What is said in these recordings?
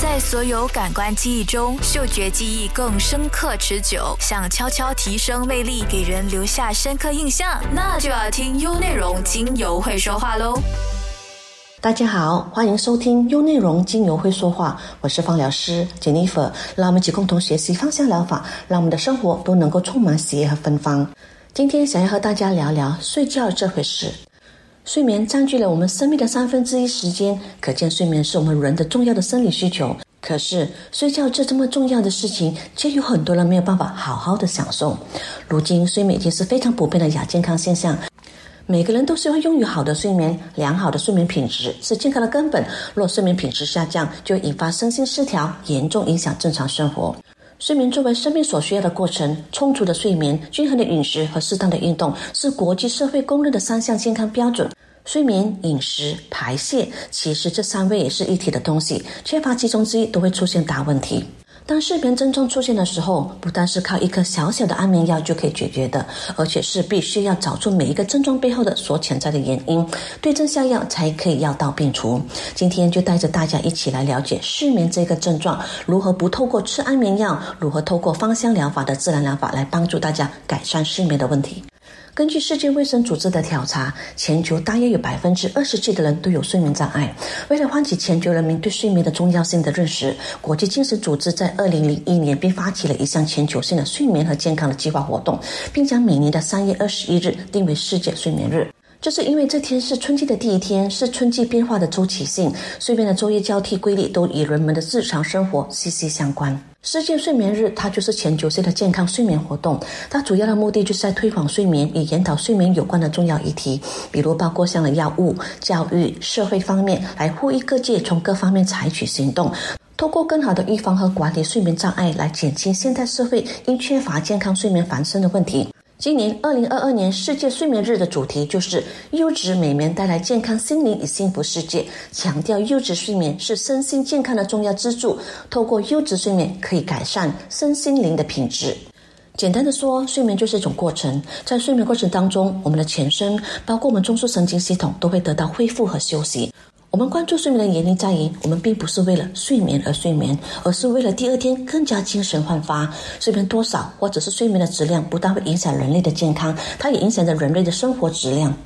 在所有感官记忆中，嗅觉记忆更深刻持久。想悄悄提升魅力，给人留下深刻印象，那就要听优内容精油会说话喽。大家好，欢迎收听优内容精油会说话，我是芳疗师 Jennifer，让我们一起共同学习芳香疗法，让我们的生活都能够充满喜悦和芬芳。今天想要和大家聊聊睡觉这回事。睡眠占据了我们生命的三分之一时间，可见睡眠是我们人的重要的生理需求。可是，睡觉这这么重要的事情，却有很多人没有办法好好的享受。如今，睡眠已经是非常普遍的亚健康现象。每个人都希望拥有好的睡眠，良好的睡眠品质是健康的根本。若睡眠品质下降，就引发身心失调，严重影响正常生活。睡眠作为生命所需要的过程，充足的睡眠、均衡的饮食和适当的运动，是国际社会公认的三项健康标准。睡眠、饮食、排泄，其实这三位也是一体的东西，缺乏其中之一都会出现大问题。当睡眠症状出现的时候，不单是靠一颗小小的安眠药就可以解决的，而且是必须要找出每一个症状背后的所潜在的原因，对症下药才可以药到病除。今天就带着大家一起来了解失眠这个症状，如何不透过吃安眠药，如何透过芳香疗法的自然疗法来帮助大家改善失眠的问题。根据世界卫生组织的调查，全球大约有百分之二十几的人都有睡眠障碍。为了唤起全球人民对睡眠的重要性的认识，国际精神组织在二零零一年便发起了一项全球性的睡眠和健康的计划活动，并将每年的三月二十一日定为世界睡眠日。就是因为这天是春季的第一天，是春季变化的周期性，睡眠的昼夜交替规律都与人们的日常生活息息相关。世界睡眠日，它就是全球性的健康睡眠活动。它主要的目的就是在推广睡眠与研讨睡眠有关的重要议题，比如包括像了药物、教育、社会方面，来呼吁各界从各方面采取行动，通过更好的预防和管理睡眠障碍，来减轻现代社会因缺乏健康睡眠繁生的问题。今年二零二二年世界睡眠日的主题就是优质美眠带来健康心灵与幸福世界，强调优质睡眠是身心健康的重要支柱。透过优质睡眠可以改善身心灵的品质。简单的说，睡眠就是一种过程，在睡眠过程当中，我们的全身，包括我们中枢神经系统，都会得到恢复和休息。我们关注睡眠的原因在于，我们并不是为了睡眠而睡眠，而是为了第二天更加精神焕发。睡眠多少或者是睡眠的质量，不但会影响人类的健康，它也影响着人类的生活质量。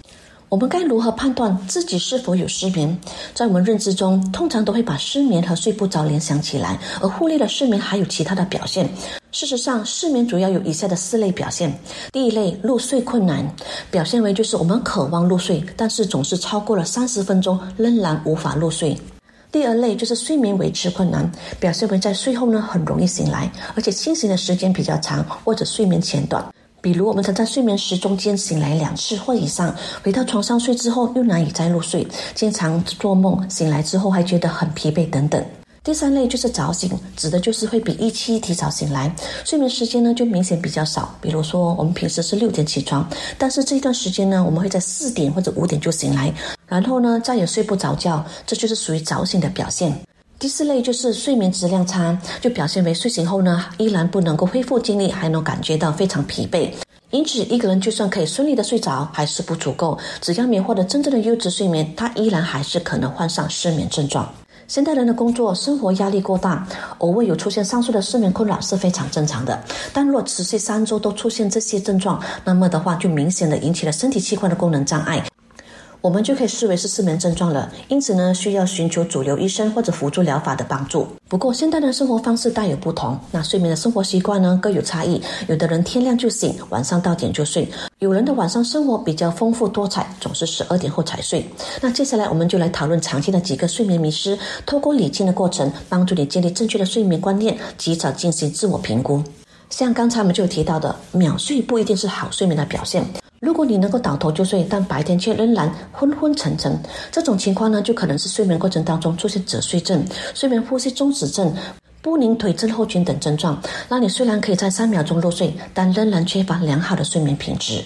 我们该如何判断自己是否有失眠？在我们认知中，通常都会把失眠和睡不着联想起来，而忽略了失眠还有其他的表现。事实上，失眠主要有以下的四类表现。第一类，入睡困难，表现为就是我们渴望入睡，但是总是超过了三十分钟仍然无法入睡。第二类就是睡眠维持困难，表现为在睡后呢很容易醒来，而且清醒的时间比较长，或者睡眠浅短。比如我们曾在睡眠时中间醒来两次或以上，回到床上睡之后又难以再入睡，经常做梦，醒来之后还觉得很疲惫等等。第三类就是早醒，指的就是会比预期提早醒来，睡眠时间呢就明显比较少。比如说，我们平时是六点起床，但是这一段时间呢，我们会在四点或者五点就醒来，然后呢再也睡不着觉，这就是属于早醒的表现。第四类就是睡眠质量差，就表现为睡醒后呢依然不能够恢复精力，还能感觉到非常疲惫。因此，一个人就算可以顺利的睡着，还是不足够。只要没获得真正的优质睡眠，他依然还是可能患上失眠症状。现代人的工作生活压力过大，偶尔有出现上述的失眠困扰是非常正常的。但若持续三周都出现这些症状，那么的话就明显的引起了身体器官的功能障碍。我们就可以视为是失眠症状了，因此呢，需要寻求主流医生或者辅助疗法的帮助。不过，现代的生活方式大有不同，那睡眠的生活习惯呢各有差异。有的人天亮就醒，晚上到点就睡；有人的晚上生活比较丰富多彩，总是十二点后才睡。那接下来我们就来讨论常见的几个睡眠迷失，透过理清的过程，帮助你建立正确的睡眠观念，及早进行自我评估。像刚才我们就提到的，秒睡不一定是好睡眠的表现。如果你能够倒头就睡，但白天却仍然昏昏沉沉，这种情况呢，就可能是睡眠过程当中出现侧睡症、睡眠呼吸中止症、不宁腿症候群等症状，那你虽然可以在三秒钟入睡，但仍然缺乏良好的睡眠品质。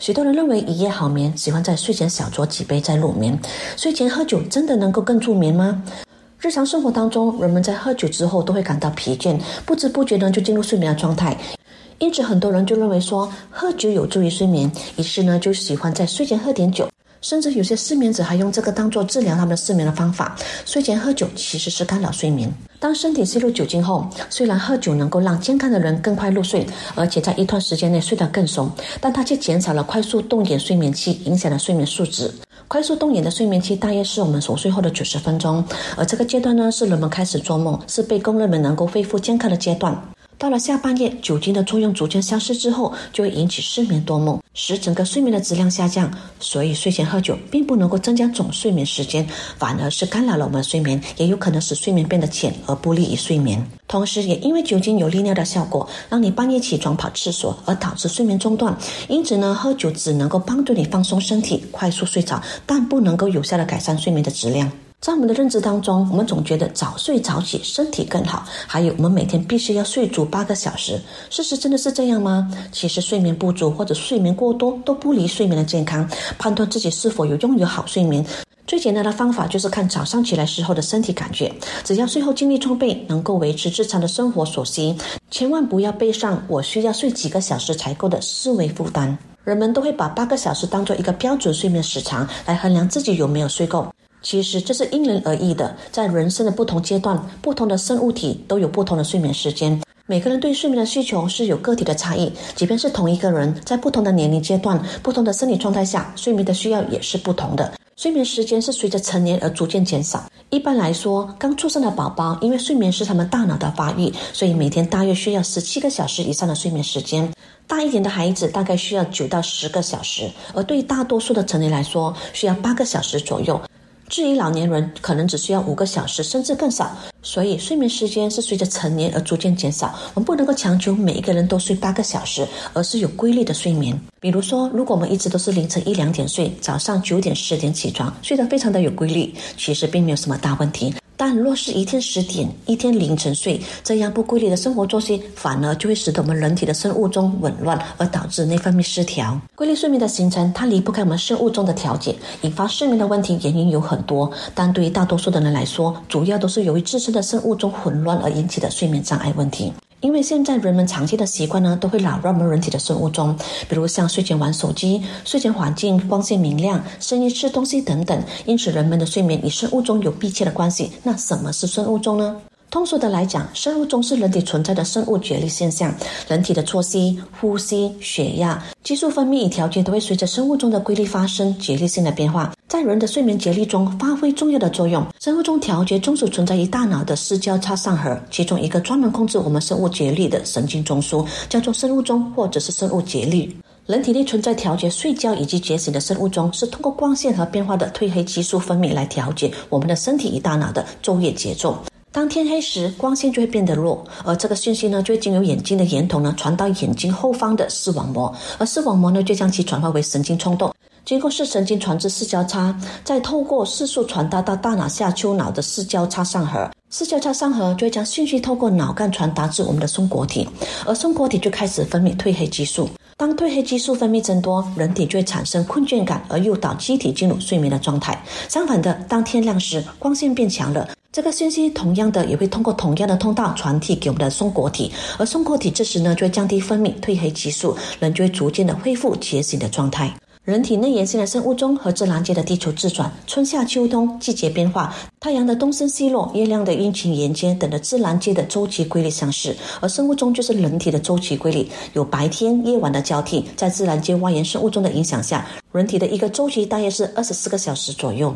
许多人认为一夜好眠，喜欢在睡前小酌几杯再入眠。睡前喝酒真的能够更助眠吗？日常生活当中，人们在喝酒之后都会感到疲倦，不知不觉呢就进入睡眠的状态。因此，很多人就认为说喝酒有助于睡眠，于是呢就喜欢在睡前喝点酒。甚至有些失眠者还用这个当做治疗他们失眠的方法。睡前喝酒其实是干扰睡眠。当身体吸入酒精后，虽然喝酒能够让健康的人更快入睡，而且在一段时间内睡得更熟，但它却减少了快速动眼睡眠期，影响了睡眠素质。快速动眼的睡眠期大约是我们熟睡后的九十分钟，而这个阶段呢，是人们开始做梦，是被公认为能够恢复健康的阶段。到了下半夜，酒精的作用逐渐消失之后，就会引起失眠多梦，使整个睡眠的质量下降。所以睡前喝酒并不能够增加总睡眠时间，反而是干扰了我们的睡眠，也有可能使睡眠变得浅而不利于睡眠。同时，也因为酒精有利尿的效果，让你半夜起床跑厕所，而导致睡眠中断。因此呢，喝酒只能够帮助你放松身体，快速睡着，但不能够有效的改善睡眠的质量。在我们的认知当中，我们总觉得早睡早起身体更好。还有，我们每天必须要睡足八个小时。事实真的是这样吗？其实，睡眠不足或者睡眠过多都不利睡眠的健康。判断自己是否有拥有好睡眠，最简单的方法就是看早上起来时候的身体感觉。只要睡后精力充沛，能够维持日常的生活所需，千万不要背上“我需要睡几个小时才够”的思维负担。人们都会把八个小时当做一个标准睡眠时长来衡量自己有没有睡够。其实这是因人而异的，在人生的不同阶段，不同的生物体都有不同的睡眠时间。每个人对睡眠的需求是有个体的差异，即便是同一个人，在不同的年龄阶段、不同的生理状态下，睡眠的需要也是不同的。睡眠时间是随着成年而逐渐减少。一般来说，刚出生的宝宝因为睡眠是他们大脑的发育，所以每天大约需要十七个小时以上的睡眠时间。大一点的孩子大概需要九到十个小时，而对于大多数的成年来说，需要八个小时左右。至于老年人，可能只需要五个小时，甚至更少。所以，睡眠时间是随着成年而逐渐减少。我们不能够强求每一个人都睡八个小时，而是有规律的睡眠。比如说，如果我们一直都是凌晨一两点睡，早上九点十点起床，睡得非常的有规律，其实并没有什么大问题。但若是一天十点、一天凌晨睡，这样不规律的生活作息，反而就会使得我们人体的生物钟紊乱，而导致内分泌失调。规律睡眠的形成，它离不开我们生物钟的调节，引发睡眠的问题原因有很多。但对于大多数的人来说，主要都是由于自身的生物钟混乱而引起的睡眠障碍问题。因为现在人们长期的习惯呢，都会扰乱我们人体的生物钟，比如像睡前玩手机、睡前环境光线明亮、深夜、吃东西等等，因此人们的睡眠与生物钟有密切的关系。那什么是生物钟呢？通俗的来讲，生物钟是人体存在的生物节律现象，人体的作息、呼吸、血压、激素分泌与调节都会随着生物钟的规律发生节律性的变化，在人的睡眠节律中发挥重要的作用。生物钟调节中枢存在于大脑的视交叉上核，其中一个专门控制我们生物节律的神经中枢叫做生物钟，或者是生物节律。人体内存在调节睡觉以及觉醒的生物钟，是通过光线和变化的褪黑激素分泌来调节我们的身体与大脑的昼夜节奏。当天黑时，光线就会变得弱，而这个讯息呢，就会经由眼睛的眼筒呢传到眼睛后方的视网膜，而视网膜呢就将其转化为神经冲动，经过视神经传至视交叉，再透过视束传达到大脑下丘脑的视交叉上核，视交叉上核就会将讯息透过脑干传达至我们的松果体，而松果体就开始分泌褪黑激素。当褪黑激素分泌增多，人体就会产生困倦感，而诱导机体进入睡眠的状态。相反的，当天亮时，光线变强了。这个信息同样的也会通过同样的通道传递给我们的松果体，而松果体这时呢就会降低分泌褪黑激素，人就会逐渐的恢复觉醒的状态。人体内延性的生物钟和自然界的地球自转、春夏秋冬、季节变化、太阳的东升西落、月亮的阴晴圆缺等的自然界的周期规律相似，而生物钟就是人体的周期规律，有白天夜晚的交替。在自然界外延生物钟的影响下，人体的一个周期大约是二十四个小时左右。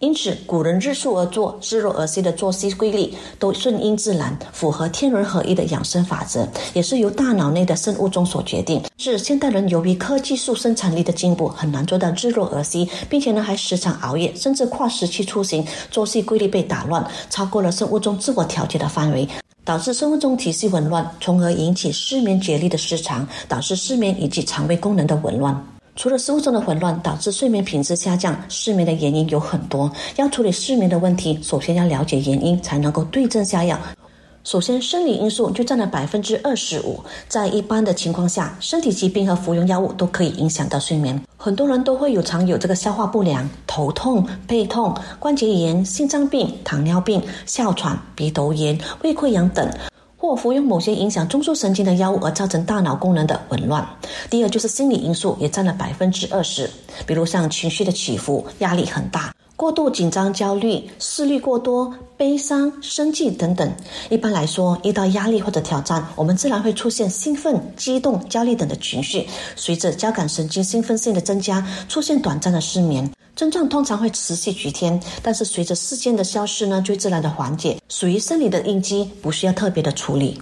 因此，古人日出而作，日落而息的作息规律都顺应自然，符合天人合一的养生法则，也是由大脑内的生物钟所决定。是现代人由于科技术生产力的进步，很难做到日落而息，并且呢还时常熬夜，甚至跨时期出行，作息规律被打乱，超过了生物钟自我调节的范围，导致生物钟体系紊乱，从而引起失眠节律的失常，导致失眠以及肠胃功能的紊乱。除了食物中的混乱导致睡眠品质下降，失眠的原因有很多。要处理失眠的问题，首先要了解原因，才能够对症下药。首先，生理因素就占了百分之二十五。在一般的情况下，身体疾病和服用药物都可以影响到睡眠。很多人都会有常有这个消化不良、头痛、背痛、关节炎、心脏病、糖尿病、哮喘、鼻窦炎、胃溃疡等。或服用某些影响中枢神经的药物而造成大脑功能的紊乱。第二就是心理因素，也占了百分之二十，比如像情绪的起伏、压力很大、过度紧张、焦虑、思虑过多、悲伤、生气等等。一般来说，遇到压力或者挑战，我们自然会出现兴奋、激动、焦虑等的情绪。随着交感神经兴奋性的增加，出现短暂的失眠。症状通常会持续几天，但是随着事件的消失呢，就自然的缓解，属于生理的应激，不需要特别的处理。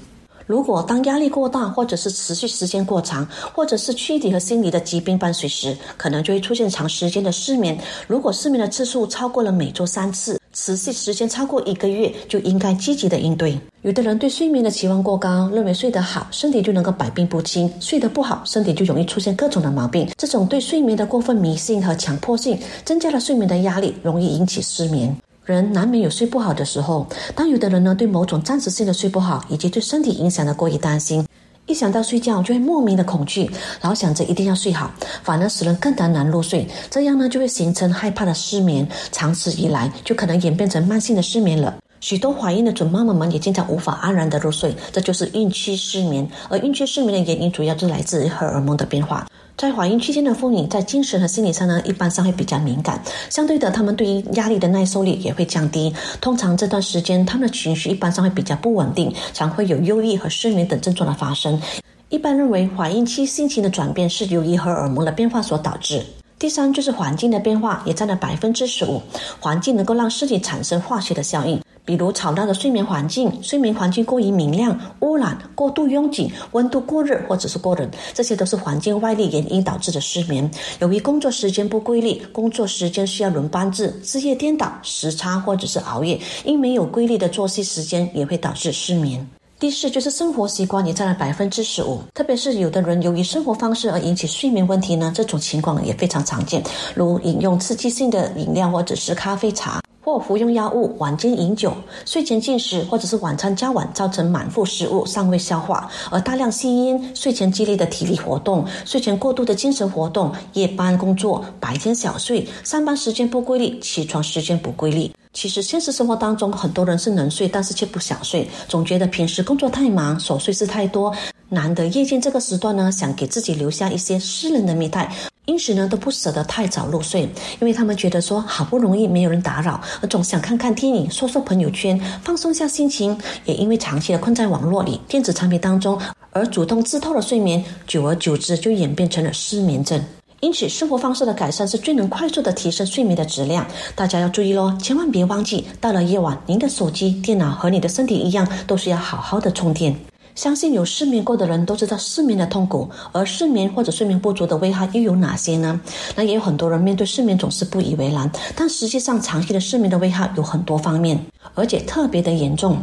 如果当压力过大，或者是持续时间过长，或者是躯体和心理的疾病伴随时，可能就会出现长时间的失眠。如果失眠的次数超过了每周三次，持续时间超过一个月，就应该积极的应对。有的人对睡眠的期望过高，认为睡得好，身体就能够百病不侵；睡得不好，身体就容易出现各种的毛病。这种对睡眠的过分迷信和强迫性，增加了睡眠的压力，容易引起失眠。人难免有睡不好的时候，当有的人呢对某种暂时性的睡不好，以及对身体影响的过于担心。一想到睡觉就会莫名的恐惧，老想着一定要睡好，反而使人更加难入睡。这样呢就会形成害怕的失眠，长此以来就可能演变成慢性的失眠了。许多怀孕的准妈妈们也经常无法安然的入睡，这就是孕期失眠。而孕期失眠的原因主要是来自于荷尔蒙的变化。在怀孕期间的妇女在精神和心理上呢，一般上会比较敏感，相对的，她们对于压力的耐受力也会降低。通常这段时间，她们的情绪一般上会比较不稳定，常会有忧郁和失眠等症状的发生。一般认为，怀孕期心情的转变是由于荷尔蒙的变化所导致。第三就是环境的变化，也占了百分之十五。环境能够让身体产生化学的效应。比如吵闹的睡眠环境、睡眠环境过于明亮、污染、过度拥挤、温度过热或者是过冷，这些都是环境外力原因导致的失眠。由于工作时间不规律，工作时间需要轮班制、日夜颠倒、时差或者是熬夜，因没有规律的作息时间，也会导致失眠。第四就是生活习惯也占了百分之十五，特别是有的人由于生活方式而引起睡眠问题呢，这种情况也非常常见，如饮用刺激性的饮料或者是咖啡茶。或服用药物、晚间饮酒、睡前进食，或者是晚餐较晚，造成满腹食物尚未消化；而大量吸烟、睡前激烈的体力活动、睡前过度的精神活动、夜班工作、白天小睡、上班时间不规律、起床时间不规律。其实现实生活当中，很多人是能睡，但是却不想睡，总觉得平时工作太忙，琐碎事太多，难得夜间这个时段呢，想给自己留下一些私人的密态。因此呢，都不舍得太早入睡，因为他们觉得说好不容易没有人打扰，而总想看看电影、刷刷朋友圈，放松下心情。也因为长期的困在网络里、电子产品当中，而主动自透的睡眠，久而久之就演变成了失眠症。因此，生活方式的改善是最能快速的提升睡眠的质量。大家要注意喽，千万别忘记，到了夜晚，您的手机、电脑和你的身体一样，都是要好好的充电。相信有失眠过的人都知道失眠的痛苦，而失眠或者睡眠不足的危害又有哪些呢？那也有很多人面对失眠总是不以为然，但实际上长期的失眠的危害有很多方面，而且特别的严重。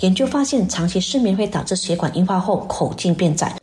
研究发现，长期失眠会导致血管硬化后口径变窄。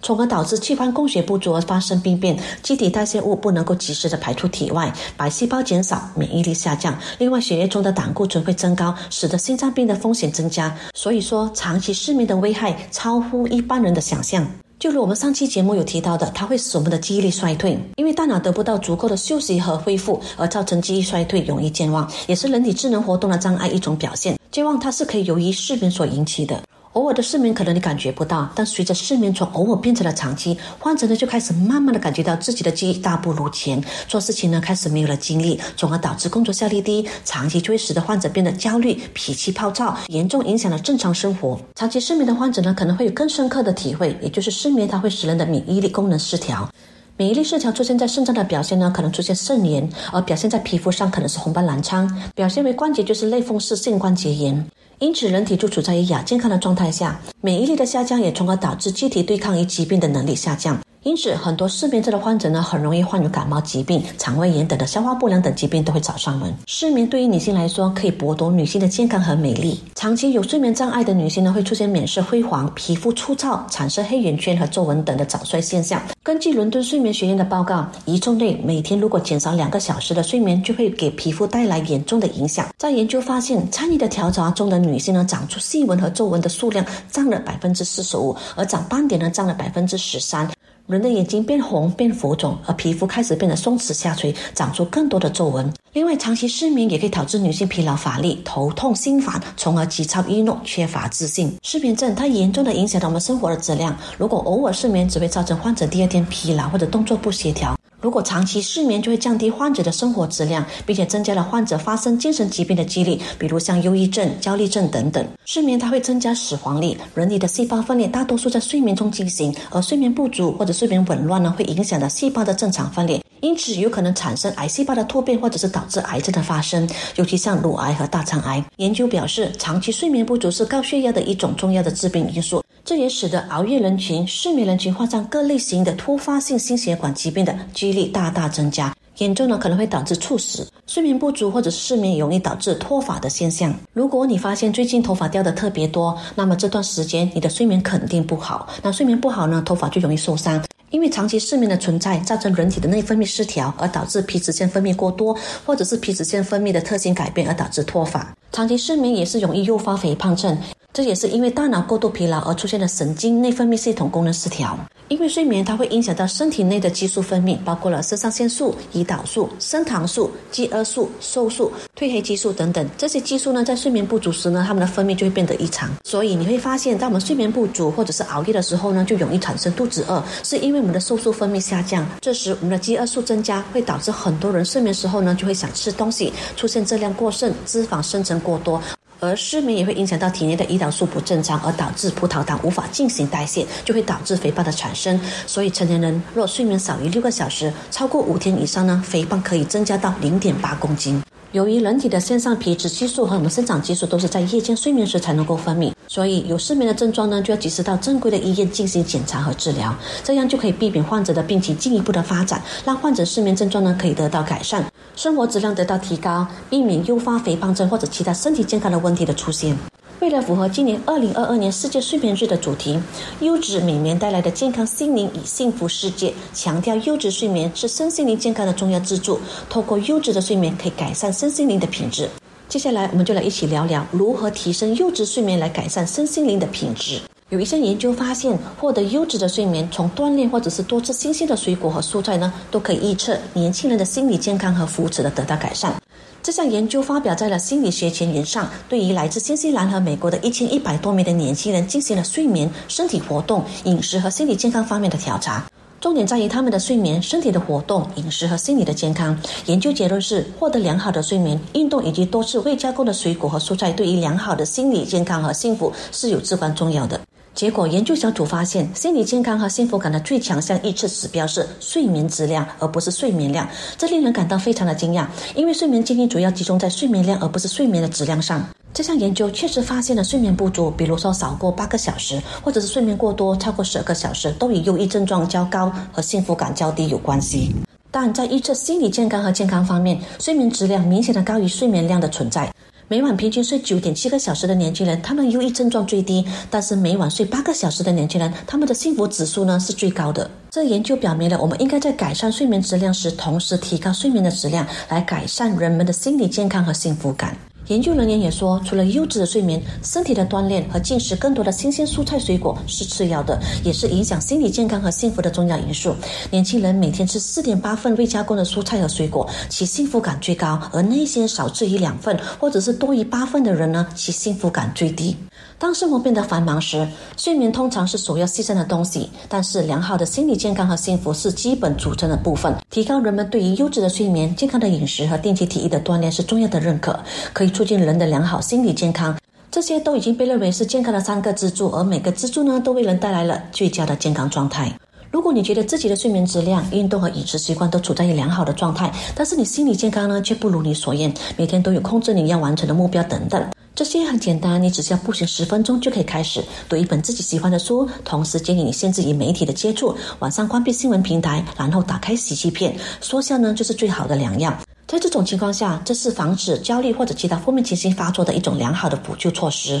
从而导致器官供血不足而发生病变，机体代谢物不能够及时的排出体外，白细胞减少，免疫力下降。另外，血液中的胆固醇会增高，使得心脏病的风险增加。所以说，长期失眠的危害超乎一般人的想象。就如我们上期节目有提到的，它会使我们的记忆力衰退，因为大脑得不到足够的休息和恢复，而造成记忆衰退，容易健忘，也是人体智能活动的障碍一种表现。健忘它是可以由于失眠所引起的。偶尔的失眠可能你感觉不到，但随着失眠从偶尔变成了长期，患者呢就开始慢慢的感觉到自己的记忆大不如前，做事情呢开始没有了精力，从而导致工作效率低，长期就会使得患者变得焦虑、脾气暴躁，严重影响了正常生活。长期失眠的患者呢可能会有更深刻的体会，也就是失眠它会使人的免疫力功能失调，免疫力失调出现在肾脏的表现呢可能出现肾炎，而表现在皮肤上可能是红斑狼疮，表现为关节就是类风湿性关节炎。因此，人体就处在于亚健康的状态下，免疫力的下降也从而导致机体对抗于疾病的能力下降。因此，很多失眠症的患者呢，很容易患有感冒疾病、肠胃炎等的消化不良等疾病都会找上门。失眠对于女性来说，可以剥夺女性的健康和美丽。长期有睡眠障碍的女性呢，会出现脸色灰黄、皮肤粗糙、产生黑眼圈和皱纹等的早衰现象。根据伦敦睡眠学院的报告，一周内每天如果减少两个小时的睡眠，就会给皮肤带来严重的影响。在研究发现，参与的调查中的女性呢，长出细纹和皱纹的数量占了百分之四十五，而长斑点呢，占了百分之十三。人的眼睛变红、变浮肿，而皮肤开始变得松弛下垂，长出更多的皱纹。另外，长期失眠也可以导致女性疲劳、乏力、头痛、心烦，从而急躁易怒、缺乏自信。失眠症它严重的影响到我们生活的质量。如果偶尔失眠，只会造成患者第二天疲劳或者动作不协调。如果长期失眠，就会降低患者的生活质量，并且增加了患者发生精神疾病的几率，比如像忧郁症、焦虑症等等。失眠它会增加死亡率。人体的细胞分裂大多数在睡眠中进行，而睡眠不足或者睡眠紊乱呢，会影响到细胞的正常分裂，因此有可能产生癌细胞的突变，或者是导致癌症的发生，尤其像乳癌和大肠癌。研究表示，长期睡眠不足是高血压的一种重要的致病因素。这也使得熬夜人群、失眠人群患上各类型的突发性心血管疾病的几率大大增加，严重呢可能会导致猝死。睡眠不足或者失眠容易导致脱发的现象。如果你发现最近头发掉的特别多，那么这段时间你的睡眠肯定不好。那睡眠不好呢，头发就容易受伤。因为长期失眠的存在，造成人体的内分泌失调，而导致皮脂腺分泌过多，或者是皮脂腺分泌的特性改变，而导致脱发。长期失眠也是容易诱发肥胖症。这也是因为大脑过度疲劳而出现的神经内分泌系统功能失调。因为睡眠它会影响到身体内的激素分泌，包括了肾上腺素、胰岛素、升糖素、饥饿素、瘦素、褪黑激素等等。这些激素呢，在睡眠不足时呢，它们的分泌就会变得异常。所以你会发现，当我们睡眠不足或者是熬夜的时候呢，就容易产生肚子饿，是因为我们的瘦素分泌下降。这时我们的饥饿素增加，会导致很多人睡眠时候呢，就会想吃东西，出现热量过剩、脂肪生成过多。而失眠也会影响到体内的胰岛素不正常，而导致葡萄糖无法进行代谢，就会导致肥胖的产生。所以成年人若睡眠少于六个小时，超过五天以上呢，肥胖可以增加到零点八公斤。由于人体的腺上皮质激素和我们生长激素都是在夜间睡眠时才能够分泌，所以有失眠的症状呢，就要及时到正规的医院进行检查和治疗，这样就可以避免患者的病情进一步的发展，让患者失眠症状呢可以得到改善，生活质量得到提高，避免诱发肥胖症或者其他身体健康的问题的出现。为了符合今年二零二二年世界睡眠日的主题，优质美眠带来的健康心灵与幸福世界，强调优质睡眠是身心灵健康的重要支柱。透过优质的睡眠，可以改善身心灵的品质。接下来，我们就来一起聊聊如何提升优质睡眠来改善身心灵的品质。有一项研究发现，获得优质的睡眠，从锻炼或者是多吃新鲜的水果和蔬菜呢，都可以预测年轻人的心理健康和福祉的得到改善。这项研究发表在了《心理学前沿》上，对于来自新西兰和美国的一千一百多名的年轻人进行了睡眠、身体活动、饮食和心理健康方面的调查。重点在于他们的睡眠、身体的活动、饮食和心理的健康。研究结论是，获得良好的睡眠、运动以及多吃未加工的水果和蔬菜，对于良好的心理健康和幸福是有至关重要的。结果，研究小组发现，心理健康和幸福感的最强项预测指标是睡眠质量，而不是睡眠量。这令人感到非常的惊讶，因为睡眠建议主要集中在睡眠量，而不是睡眠的质量上。这项研究确实发现了睡眠不足，比如说少过八个小时，或者是睡眠过多超过十二个小时，都与忧郁症状较高和幸福感较低有关系。但在预测心理健康和健康方面，睡眠质量明显的高于睡眠量的存在。每晚平均睡九点七个小时的年轻人，他们忧郁症状最低；但是每晚睡八个小时的年轻人，他们的幸福指数呢是最高的。这研究表明了，我们应该在改善睡眠质量时，同时提高睡眠的质量，来改善人们的心理健康和幸福感。研究人员也说，除了优质的睡眠，身体的锻炼和进食更多的新鲜蔬菜水果是次要的，也是影响心理健康和幸福的重要因素。年轻人每天吃四点八份未加工的蔬菜和水果，其幸福感最高；而那些少吃一两份或者是多于八份的人呢，其幸福感最低。当生活变得繁忙时，睡眠通常是首要牺牲的东西。但是，良好的心理健康和幸福是基本组成的部分。提高人们对于优质的睡眠、健康的饮食和定期体育的锻炼是重要的认可，可以促进人的良好心理健康。这些都已经被认为是健康的三个支柱，而每个支柱呢，都为人带来了最佳的健康状态。如果你觉得自己的睡眠质量、运动和饮食习惯都处在于良好的状态，但是你心理健康呢，却不如你所愿，每天都有控制你要完成的目标等等。这些很简单，你只需要步行十分钟就可以开始读一本自己喜欢的书，同时建议你限制与媒体的接触，晚上关闭新闻平台，然后打开喜剧片，说笑呢就是最好的良药。在这种情况下，这是防止焦虑或者其他负面情绪发作的一种良好的补救措施。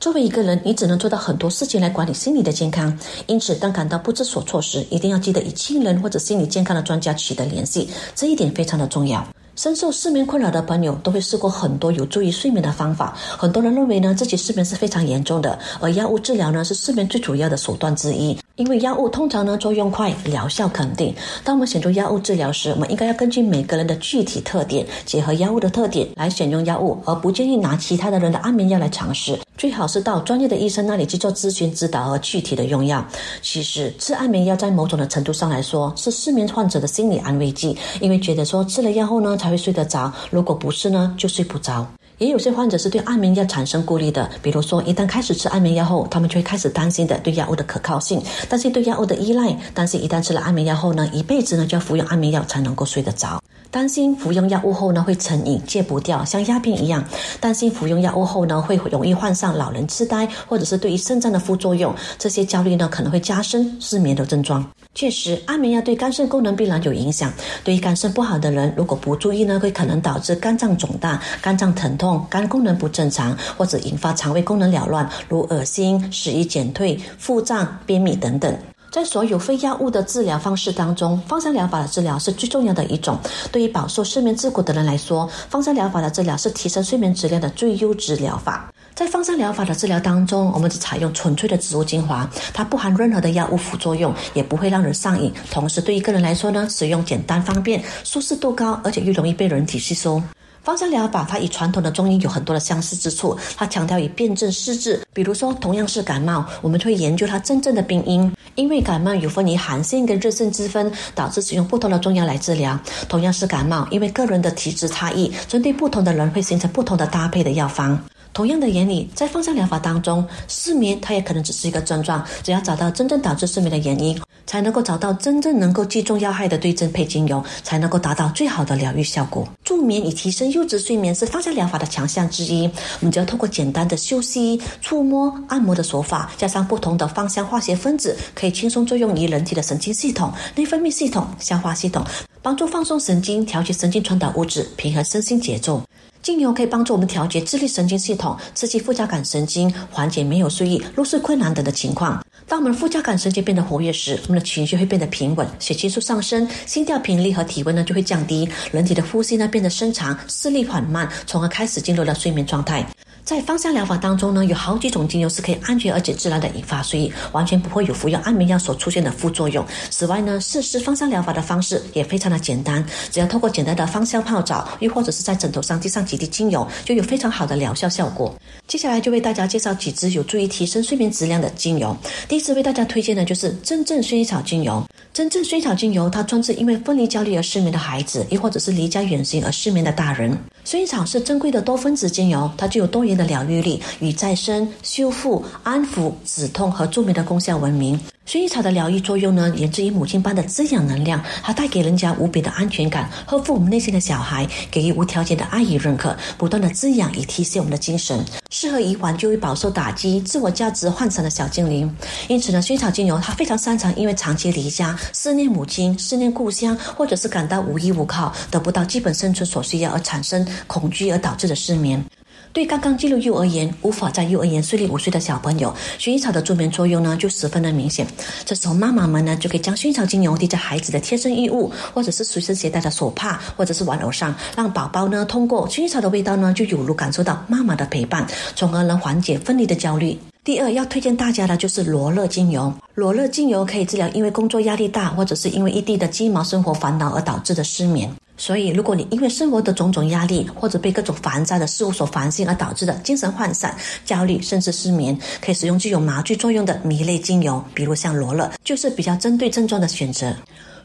作为一个人，你只能做到很多事情来管理心理的健康，因此当感到不知所措时，一定要记得与亲人或者心理健康的专家取得联系，这一点非常的重要。深受失眠困扰的朋友都会试过很多有助于睡眠的方法。很多人认为呢，自己失眠是非常严重的，而药物治疗呢是失眠最主要的手段之一。因为药物通常呢作用快，疗效肯定。当我们选择药物治疗时，我们应该要根据每个人的具体特点，结合药物的特点来选用药物，而不建议拿其他的人的安眠药来尝试。最好是到专业的医生那里去做咨询指导和具体的用药。其实吃安眠药在某种的程度上来说是失眠患者的心理安慰剂，因为觉得说吃了药后呢才会睡得着，如果不是呢就睡不着。也有些患者是对安眠药产生顾虑的，比如说一旦开始吃安眠药后，他们就会开始担心的对药物的可靠性，担心对药物的依赖，担心一旦吃了安眠药后呢，一辈子呢就要服用安眠药才能够睡得着，担心服用药物后呢会成瘾戒不掉，像鸦片一样，担心服用药物后呢会容易患上老人痴呆，或者是对于肾脏的副作用，这些焦虑呢可能会加深失眠的症状。确实，安眠药对肝肾功能必然有影响。对于肝肾不好的人，如果不注意呢，会可能导致肝脏肿大、肝脏疼痛、肝功能不正常，或者引发肠胃功能紊乱，如恶心、食欲减退、腹胀、便秘等等。在所有非药物的治疗方式当中，芳香疗法的治疗是最重要的一种。对于饱受失眠之苦的人来说，芳香疗法的治疗是提升睡眠质量的最优质疗法。在芳香疗法的治疗当中，我们只采用纯粹的植物精华，它不含任何的药物副作用，也不会让人上瘾。同时，对于个人来说呢，使用简单方便，舒适度高，而且又容易被人体吸收。芳香疗法它与传统的中医有很多的相似之处，它强调以辨证施治。比如说，同样是感冒，我们会研究它真正的病因，因为感冒有分为寒性跟热性之分，导致使用不同的中药来治疗。同样是感冒，因为个人的体质差异，针对不同的人会形成不同的搭配的药方。同样的原理，在芳香疗法当中，失眠它也可能只是一个症状，只要找到真正导致失眠的原因，才能够找到真正能够击中要害的对症配精油，才能够达到最好的疗愈效果。助眠以提升优质睡眠是芳香疗法的强项之一。我们只要透过简单的休息、触摸、按摩的手法，加上不同的芳香化学分子，可以轻松作用于人体的神经系统、内分泌系统、消化系统，帮助放松神经、调节神经传导物质、平衡身心节奏。精油可以帮助我们调节自律神经系统，刺激副交感神经，缓解没有睡意、入睡困难等的情况。当我们副交感神经变得活跃时，我们的情绪会变得平稳，血清素上升，心跳频率和体温呢就会降低，人体的呼吸呢变得深长，视力缓慢，从而开始进入了睡眠状态。在芳香疗法当中呢，有好几种精油是可以安全而且自然的引发睡意，完全不会有服用安眠药所出现的副作用。此外呢，试施芳香疗法的方式也非常的简单，只要透过简单的芳香泡澡，又或者是在枕头上滴上几滴精油，就有非常好的疗效效果。接下来就为大家介绍几支有助于提升睡眠质量的精油。第一支为大家推荐的就是真正薰衣草精油。真正薰衣草精油，它专治因为分离焦虑而失眠的孩子，又或者是离家远行而失眠的大人。薰衣草是珍贵的多分子精油，它具有多元的疗愈力，与再生、修复、安抚、止痛和助眠的功效闻名。薰衣草的疗愈作用呢，源自于母亲般的滋养能量，它带给人家无比的安全感，呵护我们内心的小孩，给予无条件的爱与认可，不断的滋养以提升我们的精神，适合以往就会饱受打击、自我价值涣散的小精灵。因此呢，薰衣草精油它非常擅长因为长期离家、思念母亲、思念故乡，或者是感到无依无靠、得不到基本生存所需要而产生恐惧而导致的失眠。对刚刚进入幼儿园、无法在幼儿园睡利午睡的小朋友，薰衣草的助眠作用呢就十分的明显。这时候妈妈们呢就可以将薰衣草精油滴在孩子的贴身衣物，或者是随身携带的手帕，或者是玩偶上，让宝宝呢通过薰衣草的味道呢就有如感受到妈妈的陪伴，从而能缓解分离的焦虑。第二要推荐大家的就是罗勒精油。罗勒精油可以治疗因为工作压力大，或者是因为一地的鸡毛生活烦恼而导致的失眠。所以，如果你因为生活的种种压力，或者被各种繁杂的事物所烦心而导致的精神涣散、焦虑，甚至失眠，可以使用具有麻醉作用的迷类精油，比如像罗勒，就是比较针对症状的选择。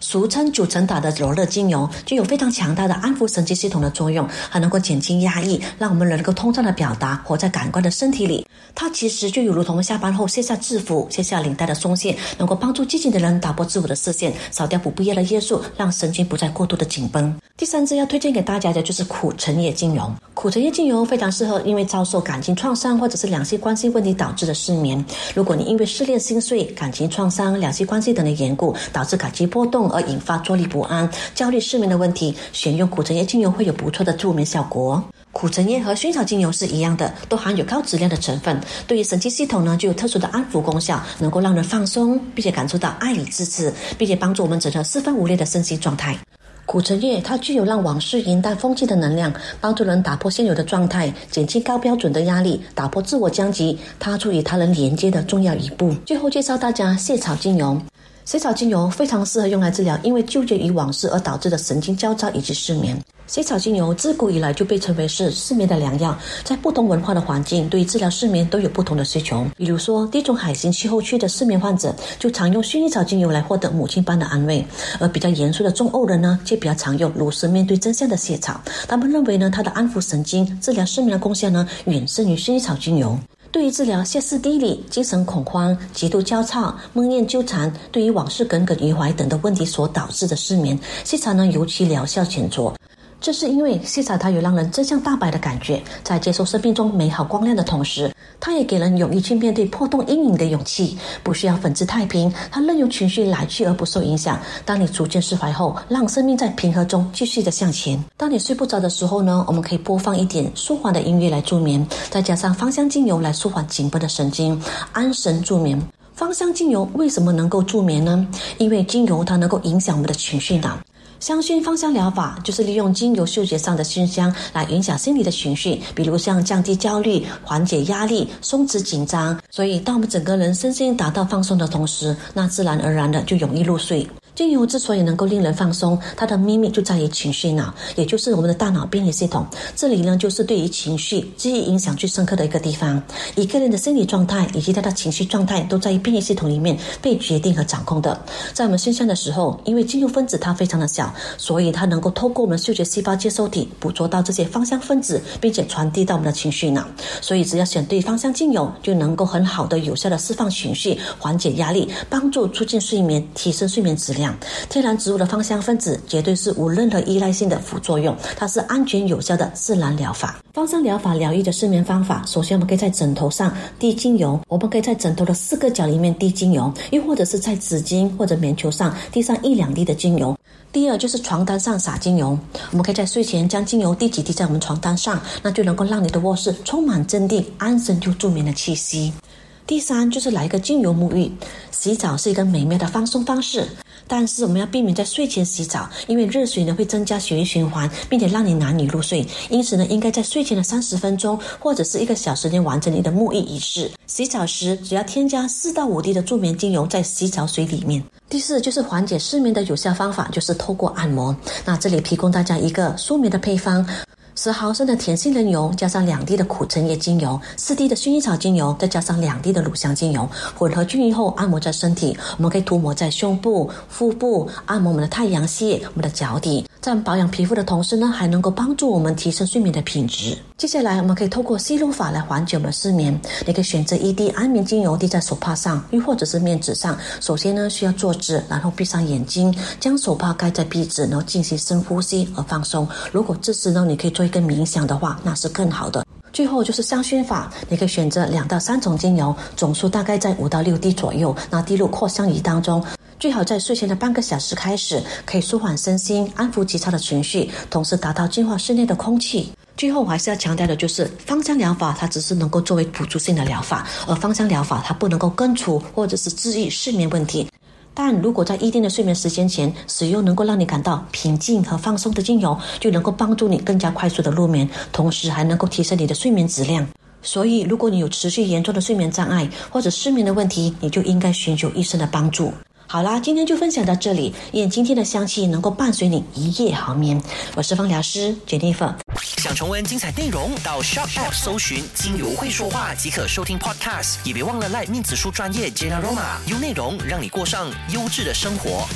俗称九层塔的罗勒精油，具有非常强大的安抚神经系统的作用，还能够减轻压抑，让我们能够通畅的表达，活在感官的身体里。它其实就有如同下班后卸下制服、卸下领带的松懈，能够帮助寂静的人打破自我的视线，扫掉不必要的约束，让神经不再过度的紧绷。第三支要推荐给大家的就是苦橙叶精油。苦橙叶精油非常适合因为遭受感情创伤或者是两性关系问题导致的失眠。如果你因为失恋心碎、感情创伤、两性关系等的缘故，导致感情波动而引发坐立不安、焦虑、失眠的问题，选用苦橙叶精油会有不错的助眠效果。苦橙叶和薰草精油是一样的，都含有高质量的成分，对于神经系统呢具有特殊的安抚功效，能够让人放松，并且感受到爱与支持，并且帮助我们整个四分五裂的身心状态。苦橙叶它具有让往事云淡风轻的能量，帮助人打破现有的状态，减轻高标准的压力，打破自我僵局，踏出与他人连接的重要一步。最后介绍大家蟹草精油。水草精油非常适合用来治疗因为纠结于往事而导致的神经焦躁以及失眠。水草精油自古以来就被称为是失眠的良药，在不同文化的环境，对于治疗失眠都有不同的需求。比如说，地中海型气候区的失眠患者就常用薰衣草精油来获得母亲般的安慰，而比较严肃的中欧人呢，却比较常用如实面对真相的蟹草。他们认为呢，它的安抚神经、治疗失眠的功效呢，远胜于薰衣草精油。对于治疗歇斯底里、精神恐慌、极度焦躁、梦魇纠缠、对于往事耿耿于怀等的问题所导致的失眠，西草呢尤其疗效显著。这是因为细草它有让人真相大白的感觉，在接受生命中美好光亮的同时。它也给人勇于去面对破洞阴影的勇气，不需要粉饰太平，它任由情绪来去而不受影响。当你逐渐释怀后，让生命在平和中继续的向前。当你睡不着的时候呢，我们可以播放一点舒缓的音乐来助眠，再加上芳香精油来舒缓紧绷的神经，安神助眠。芳香精油为什么能够助眠呢？因为精油它能够影响我们的情绪脑。香薰芳香疗法就是利用精油嗅觉上的熏香来影响心理的情绪，比如像降低焦虑、缓解压力、松弛紧张。所以，当我们整个人身心达到放松的同时，那自然而然的就容易入睡。精油之所以能够令人放松，它的秘密就在于情绪脑，也就是我们的大脑便利系统。这里呢，就是对于情绪记忆影响最深刻的一个地方。一个人的心理状态以及他的情绪状态，都在于便利系统里面被决定和掌控的。在我们身上的时候，因为精油分子它非常的小，所以它能够透过我们嗅觉细胞接收体捕捉到这些芳香分子，并且传递到我们的情绪脑。所以，只要选对芳香精油，就能够很好的、有效的释放情绪，缓解压力，帮助促进睡眠，提升睡眠质量。天然植物的芳香分子绝对是无任何依赖性的副作用，它是安全有效的自然疗法。芳香疗法疗愈的睡眠方法，首先我们可以在枕头上滴精油，我们可以在枕头的四个角里面滴精油，又或者是在纸巾或者棉球上滴上一两滴的精油。第二就是床单上撒精油，我们可以在睡前将精油滴几滴在我们床单上，那就能够让你的卧室充满镇定、安神又助眠的气息。第三就是来一个精油沐浴，洗澡是一个美妙的放松方式。但是我们要避免在睡前洗澡，因为热水呢会增加血液循环，并且让你难以入睡。因此呢，应该在睡前的三十分钟或者是一个小时内完成你的沐浴仪式。洗澡时只要添加四到五滴的助眠精油在洗澡水里面。第四就是缓解失眠的有效方法，就是透过按摩。那这里提供大家一个舒眠的配方。十毫升的甜杏仁油，加上两滴的苦橙叶精油，四滴的薰衣草精油，再加上两滴的乳香精油，混合均匀后按摩在身体。我们可以涂抹在胸部、腹部，按摩我们的太阳穴、我们的脚底。在保养皮肤的同时呢，还能够帮助我们提升睡眠的品质。接下来，我们可以透过吸入法来缓解我们的失眠。你可以选择一滴安眠精油滴在手帕上，又或者是面纸上。首先呢，需要坐直，然后闭上眼睛，将手帕盖在鼻子，然后进行深呼吸而放松。如果这时呢，你可以做一个冥想的话，那是更好的。最后就是香薰法，你可以选择两到三种精油，总数大概在五到六滴左右，那滴入扩香仪当中。最好在睡前的半个小时开始，可以舒缓身心，安抚急躁的情绪，同时达到净化室内的空气。最后，我还是要强调的就是，芳香疗法它只是能够作为辅助性的疗法，而芳香疗法它不能够根除或者是治愈失眠问题。但如果在一定的睡眠时间前使用能够让你感到平静和放松的精油，就能够帮助你更加快速的入眠，同时还能够提升你的睡眠质量。所以，如果你有持续严重的睡眠障碍或者失眠的问题，你就应该寻求医生的帮助。好啦，今天就分享到这里。愿今天的香气能够伴随你一夜好眠。我是芳疗师 Jennifer。想重温精彩内容，到 Shop App 搜寻“精油会说话”即可收听 Podcast。也别忘了赖面子书专业 Jenaroma，用内容让你过上优质的生活。